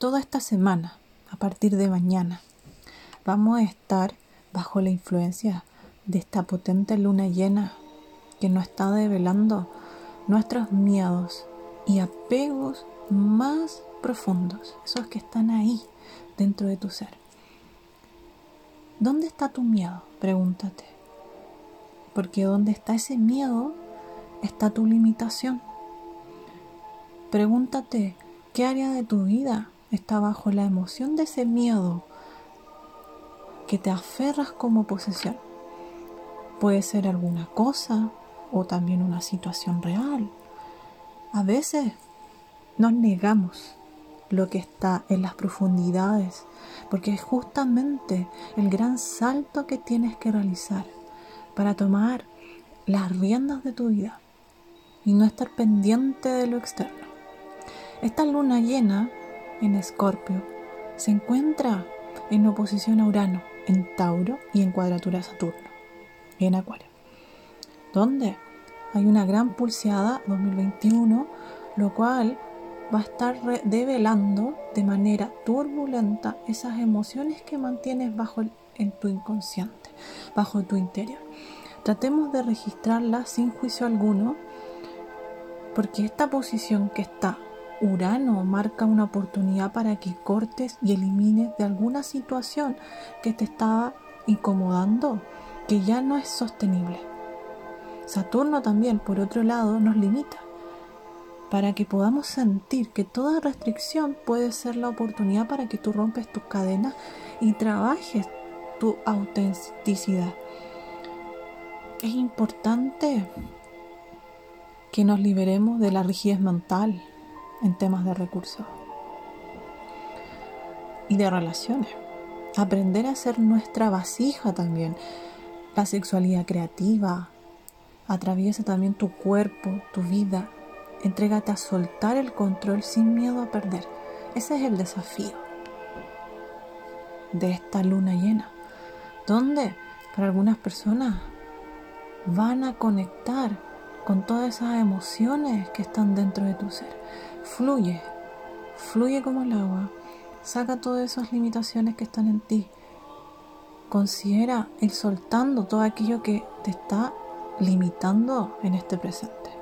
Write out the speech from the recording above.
toda esta semana, a partir de mañana, vamos a estar bajo la influencia de esta potente luna llena que nos está develando nuestros miedos y apegos más profundos, esos que están ahí dentro de tu ser. ¿Dónde está tu miedo? Pregúntate. Porque donde está ese miedo está tu limitación. Pregúntate qué área de tu vida está bajo la emoción de ese miedo que te aferras como posesión. Puede ser alguna cosa o también una situación real. A veces nos negamos lo que está en las profundidades, porque es justamente el gran salto que tienes que realizar para tomar las riendas de tu vida y no estar pendiente de lo externo. Esta luna llena en Escorpio se encuentra en oposición a Urano, en Tauro y en cuadratura a Saturno, en Acuario, donde hay una gran pulseada 2021, lo cual va a estar develando de manera turbulenta esas emociones que mantienes bajo en tu inconsciente, bajo tu interior. Tratemos de registrarlas sin juicio alguno, porque esta posición que está Urano marca una oportunidad para que cortes y elimines de alguna situación que te estaba incomodando, que ya no es sostenible. Saturno también, por otro lado, nos limita para que podamos sentir que toda restricción puede ser la oportunidad para que tú rompes tus cadenas y trabajes tu autenticidad. Es importante que nos liberemos de la rigidez mental en temas de recursos y de relaciones. Aprender a ser nuestra vasija también. La sexualidad creativa. Atraviesa también tu cuerpo, tu vida, Entrégate a soltar el control sin miedo a perder. Ese es el desafío de esta luna llena, donde para algunas personas van a conectar con todas esas emociones que están dentro de tu ser. Fluye, fluye como el agua, saca todas esas limitaciones que están en ti. Considera ir soltando todo aquello que te está limitando en este presente.